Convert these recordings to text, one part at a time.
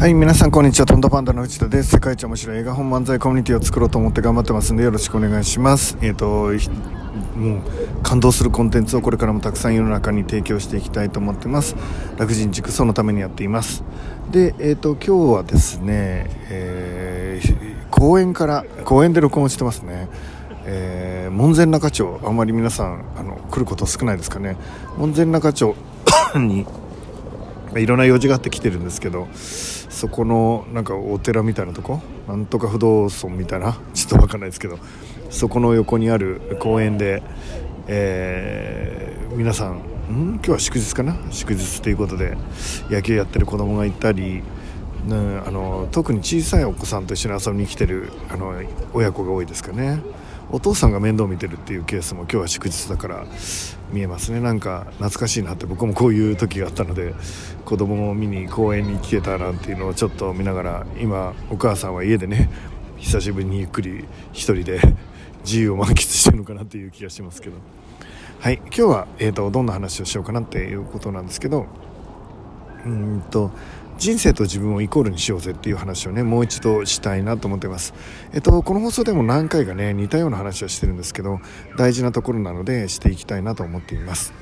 はい皆さんこんにちは。トントパンダの内田です。世界一面白い映画本漫才コミュニティを作ろうと思って頑張ってますんでよろしくお願いします。えっ、ー、ともう感動するコンテンツをこれからもたくさん世の中に提供していきたいと思ってます。楽人塾そのためにやっています。でえっ、ー、と今日はですね、えー、公園から公園で録音してますね。えー、門前仲町あんまり皆さんあの来ること少ないですかね。門前仲町にいろんな用事があって来てるんですけどそこのなんかお寺みたいなとこ？なんとか不動尊みたいな？ちょっと分かんないですけど。そこの横にある公園で、えー、皆さんん？今日は祝日かな？祝日ということで野球やってる子供がいたりうん、あの特に小さいお子さんと一緒に遊びに来てるあの親子が多いですかね。お父さんが面倒見てるっていうケースも今日は祝日だから見えますね。なんか懐かしいなって僕もこういう時があったので子供を見に公園に来てたなんていうのをちょっと見ながら今お母さんは家でね久しぶりにゆっくり一人で自由を満喫してるのかなっていう気がしますけど。はい今日は、えーとどんな話をしようかなっていうことなんですけどうんと人生と自分をイコールにしようぜっていう話をねもう一度したいなと思ってます。えっとこの放送でも何回かね似たような話はしてるんですけど大事なところなのでしていきたいなと思っています。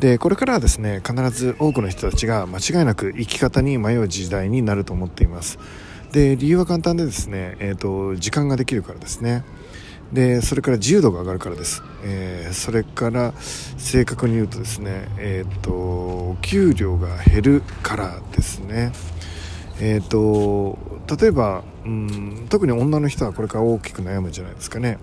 でこれからはですね必ず多くの人たちが間違いなく生き方に迷う時代になると思っています。で理由は簡単でですね、えーと、時間ができるからですね。でそれから自由度が上がるからです、えー、それから正確に言うとですねえっ、ー、と給料が減るからですね。えっ、ー、と例えばうん特に女の人はこれから大きく悩むんじゃないですかね、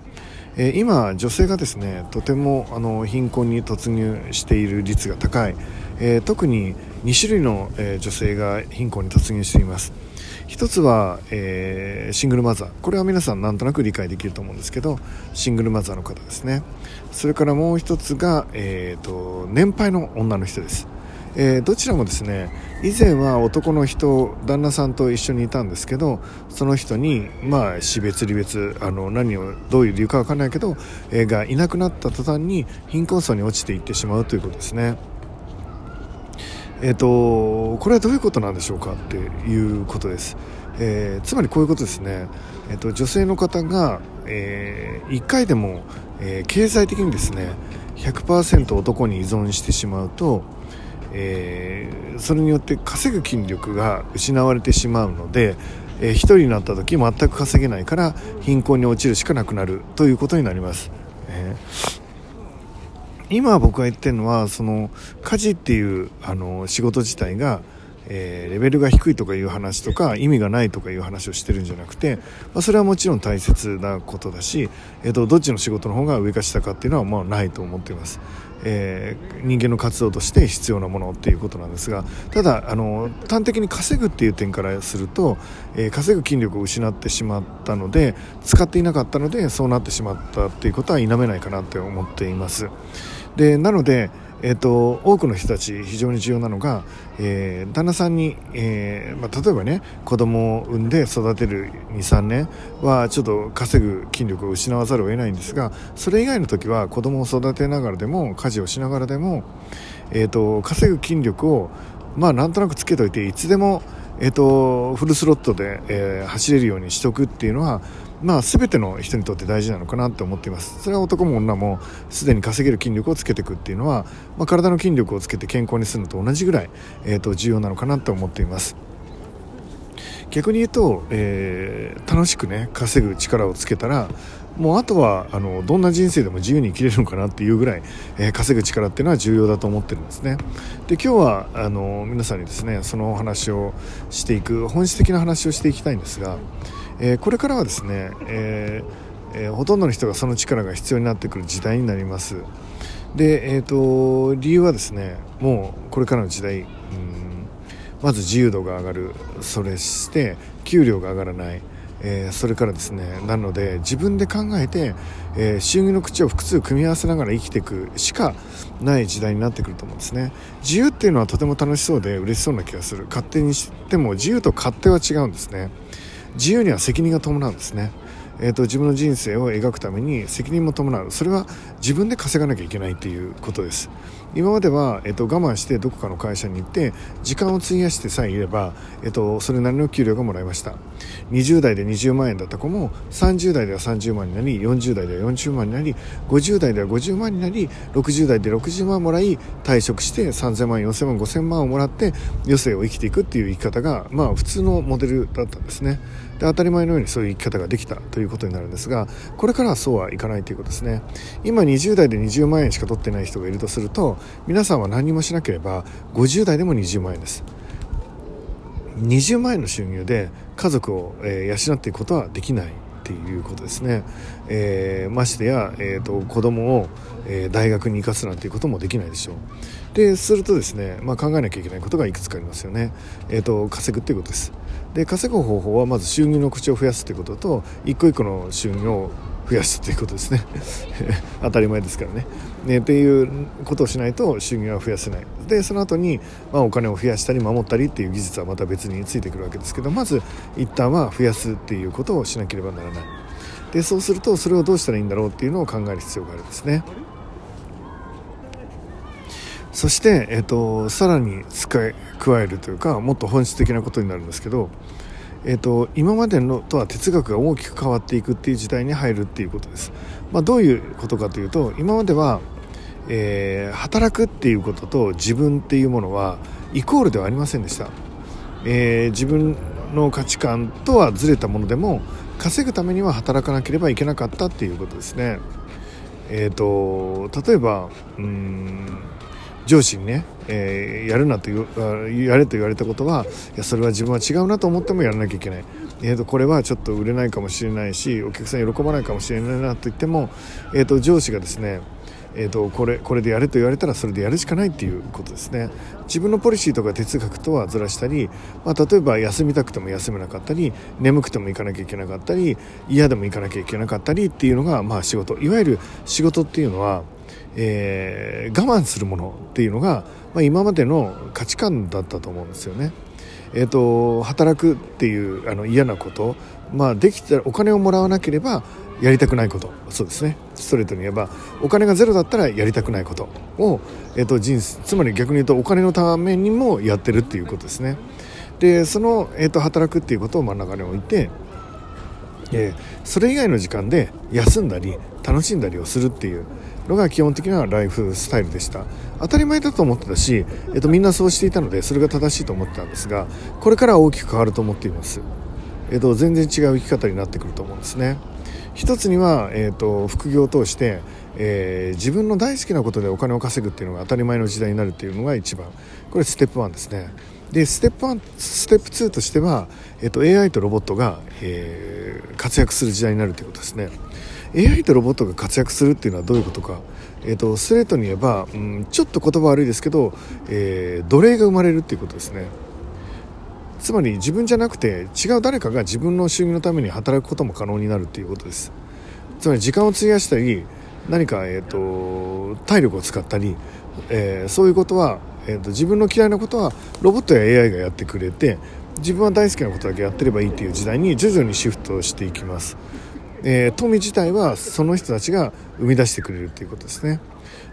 え今女性がですねとてもあの貧困に突入している率が高い、え特に2種類の、え女性が貧困に突入しています。一つは、えー、シングルマザー。これは皆さんなんとなく理解できると思うんですけどシングルマザーの方ですね。それからもう一つが、えーと、年配の女の人です、えー、どちらもですね以前は男の人旦那さんと一緒にいたんですけどその人にまあ死別離別あの何をどういう理由か分からないけど、えー、がいなくなった途端に貧困層に落ちていってしまうということですね。えーと、これはどういうことなんでしょうかっていうことです、えー、つまりこういうことですね、えーと、女性の方が、えー、1回でも、えー、経済的にですね100%男に依存してしまうと、えー、それによって稼ぐ筋力が失われてしまうので、えー、1人になった時全く稼げないから貧困に落ちるしかなくなるということになります。えー今僕が言ってるのはその家事っていうあの仕事自体が、えー、レベルが低いとかいう話とか意味がないとかいう話をしてるんじゃなくて、まあ、それはもちろん大切なことだし、えーと、どっちの仕事の方が上か下かっていうのはまあないと思っています。えー、人間の活動として必要なものっていうことなんですがただあの端的に稼ぐっていう点からすると、えー、稼ぐ筋力を失ってしまったので使っていなかったのでそうなってしまったっていうことは否めないかなって思っています。でなので、えーと、多くの人たち非常に重要なのが、えー、旦那さんに、えーまあ、例えばね子供を産んで育てる23年はちょっと稼ぐ筋力を失わざるを得ないんですがそれ以外の時は子供を育てながらでも家事をしながらでも、えーと、稼ぐ筋力をまあなんとなくつけといていつでもえーと、フルスロットで、えー、走れるようにしておくっていうのはまあ、全ての人にとって大事なのかなと思っています。それは男も女もすでに稼げる筋力をつけていくっていうのは、まあ、体の筋力をつけて健康にするのと同じぐらい、えー、と重要なのかなと思っています。逆に言うと、えー、楽しくね稼ぐ力をつけたらもうあとはあのどんな人生でも自由に生きれるのかなっていうぐらい、えー、稼ぐ力っていうのは重要だと思ってるんですね。で今日はあの皆さんにですねそのお話をしていく本質的な話をしていきたいんですがえー、これからはですね、えーえー、ほとんどの人がその力が必要になってくる時代になります。で、えーと、理由はですねもうこれからの時代、うん、まず自由度が上がる。それして給料が上がらない。えー、それからですねなので自分で考えて、えー、収入の口を複数組み合わせながら生きていくしかない時代になってくると思うんですね。自由っていうのはとても楽しそうで嬉しそうな気がする。勝手にしても自由と勝手は違うんですね。自由には責任が伴うんですね。えーと、自分の人生を描くために責任も伴うそれは自分で稼がなきゃいけないということです今までは、えっと、我慢してどこかの会社に行って時間を費やしてさえいれば、えっと、それなりの給料がもらえました。20代で20万円だった子も30代では30万になり40代では40万になり50代では50万になり60代で60万もらい退職して3000万4000万5000万をもらって余生を生きていくっていう生き方が、まあ、普通のモデルだったんですね。で当たり前のようにそういう生き方ができたということになるんですがこれからはそうはいかないということですね。今20代で20万円しか取ってない人がいるとすると皆さんは何もしなければ50代でも20万円です。20万円の収入で家族を、え、養っていくことはできない。っていうことですね、えー、ましてや、えーと、子供を、えー、大学に行かすなんていうこともできないでしょう。でするとですね、まあ、考えなきゃいけないことがいくつかありますよね、えーと、稼ぐっていうことです。で稼ぐ方法はまず収入の口を増やすということと一個一個の収入を増やすということですね。当たり前ですからね。ねっていうことをしないと収入は増やせない。でその後にまあお金を増やしたり守ったりっていう技術はまた別についてくるわけですけどまず一旦は増やすっていうことをしなければならない。でそうするとそれをどうしたらいいんだろうっていうのを考える必要があるんですね。そして、えっと、さらに加えるというかもっと本質的なことになるんですけどえーと、今までのとは哲学が大きく変わっていくっていう時代に入るっていうことです、まあ、どういうことかというと今までは、えー、働くっていうことと自分っていうものはイコールではありませんでした、えー、自分の価値観とはずれたものでも稼ぐためには働かなければいけなかったっていうことですね。えっ、ー、と例えばうん上司にね、えー、やるなとやれと言われたことはいやそれは自分は違うなと思ってもやらなきゃいけない、えーと、これはちょっと売れないかもしれないしお客さん喜ばないかもしれないなと言っても、えーと、上司がですねえーと、これこれでやれと言われたらそれでやるしかないっていうことですね。自分のポリシーとか哲学とはずらしたり、まあ、例えば休みたくても休めなかったり眠くても行かなきゃいけなかったり嫌でも行かなきゃいけなかったりっていうのが、まあ、仕事。いわゆる仕事っていうのはえー、我慢するものっていうのが、まあ、今までの価値観だったと思うんですよね。えーと、働くっていうあの嫌なこと、まあ、できたらお金をもらわなければやりたくないこと。そうですね。ストレートに言えばお金がゼロだったらやりたくないこと。を、えーと、人生つまり逆に言うとお金のためにもやってるっていうことですね。でその、えーと働くっていうことを真ん中に置いてえー、それ以外の時間で休んだり楽しんだりをするっていうのが基本的なライフスタイルでした。当たり前だと思ってたし、えー、とみんなそうしていたのでそれが正しいと思ってたんですがこれからは大きく変わると思っています、えー、と全然違う生き方になってくると思うんですね。一つには、えーと、副業を通して、えー、自分の大好きなことでお金を稼ぐっていうのが当たり前の時代になるっていうのが一番。これステップ1ですね。でステップ1ステップ2としては、えーと、AI とロボットが、えー、活躍する時代になるということですね。AI とロボットが活躍するっていうのはどういうことか、えーと、ストレートに言えば、うん、ちょっと言葉悪いですけど、えー、奴隷が生まれるっていうことですね。つまり自分じゃなくて違う誰かが自分の収入のために働くことも可能になるっていうことです。つまり時間を費やしたり何か、えーと体力を使ったり、えー、そういうことはえーと、自分の嫌いなことはロボットや AI がやってくれて自分は大好きなことだけやってればいいっていう時代に徐々にシフトしていきます、えー、富自体はその人たちが生み出してくれるっていうことですね。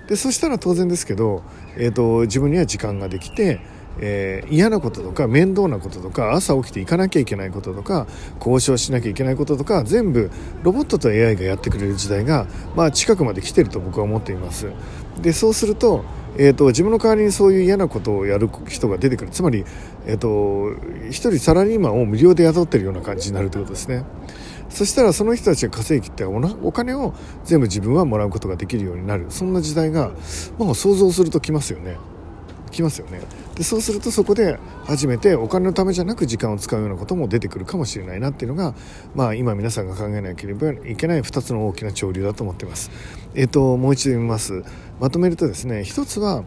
でそしたら当然ですけど、えーと、自分には時間ができてえー、嫌なこととか面倒なこととか朝起きて行かなきゃいけないこととか交渉しなきゃいけないこととか全部ロボットと AI がやってくれる時代が、まあ、近くまで来てると僕は思っています。でそうするとえーと、自分の代わりにそういう嫌なことをやる人が出てくる。つまり、えーと、一人サラリーマンを無料で雇ってるような感じになるということですね。そしたらその人たちが稼ぎってお金を全部自分はもらうことができるようになる。そんな時代が、まあ、想像すると来ますよね。きますよね。でそうするとそこで初めてお金のためじゃなく時間を使うようなことも出てくるかもしれないなっていうのが、まあ、今皆さんが考えなければいけない2つの大きな潮流だと思ってます。えっ、ー、ともう一度見ます。まとめるとですね一つは、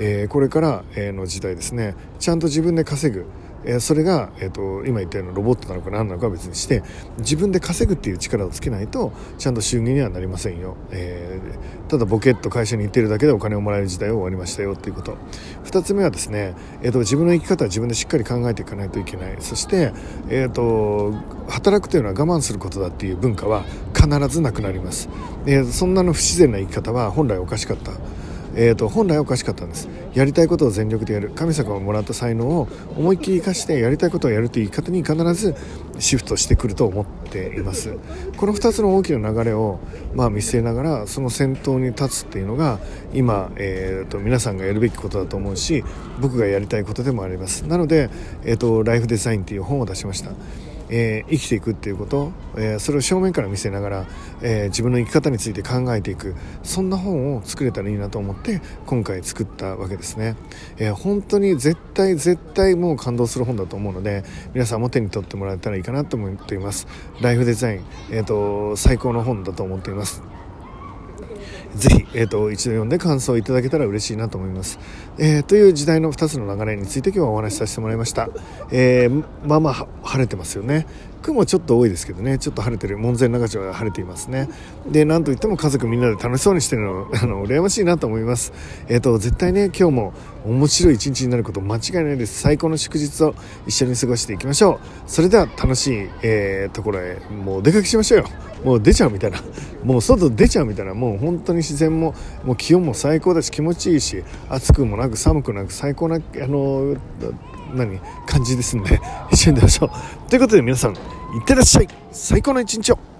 えー、これからの時代ですね。ちゃんと自分で稼ぐ。えそれが、えーと、今言ったようなロボットなのか何なのかは別にして自分で稼ぐっていう力をつけないとちゃんと収入にはなりませんよ、えー、ただボケっと会社に行ってるだけでお金をもらえる時代は終わりましたよっていうこと。2つ目はですね、えーと、自分の生き方は自分でしっかり考えていかないといけない。そして、えーと、働くというのは我慢することだっていう文化は必ずなくなります、えー、そんなの不自然な生き方は本来おかしかった。えーと、本来おかしかったんです。やりたいことを全力でやる。神様がもらった才能を思いっきり生かしてやりたいことをやるという言い方に必ずシフトしてくると思っています。この2つの大きな流れを、まあ、見据えながらその先頭に立つっていうのが今、えーと、皆さんがやるべきことだと思うし僕がやりたいことでもあります。なので、えーとライフデザインっていう本を出しました。えー、生きていくっていうこと、えー、それを正面から見せながら、えー、自分の生き方について考えていく。そんな本を作れたらいいなと思って今回作ったわけですね、え本当に絶対絶対もう感動する本だと思うので皆さんも手に取ってもらえたらいいかなと思っています。ライフデザイン、えーと最高の本だと思っています。ぜひ、えーと、一度読んで感想いただけたら嬉しいなと思います、えー、という時代の2つの流れについて今日はお話しさせてもらいました、えー、まあまあ晴れてますよね。雲ちょっと多いですけどね。ちょっと晴れてる。門前仲町は晴れていますね。でなんといっても家族みんなで楽しそうにしてるの あの羨ましいなと思います。えっ、ー、と絶対ね今日も面白い一日になること間違いないです。最高の祝日を一緒に過ごしていきましょう。それでは楽しい、えー、ところへもうお出かけしましょうよ。もう出ちゃうみたいな。もう外出ちゃうみたいな。もう本当に自然ももう気温も最高だし気持ちいいし暑くもなく寒くなく最高なあの何？感じですんで一緒に出ましょう。ということで皆さんいってらっしゃい。最高の一日を。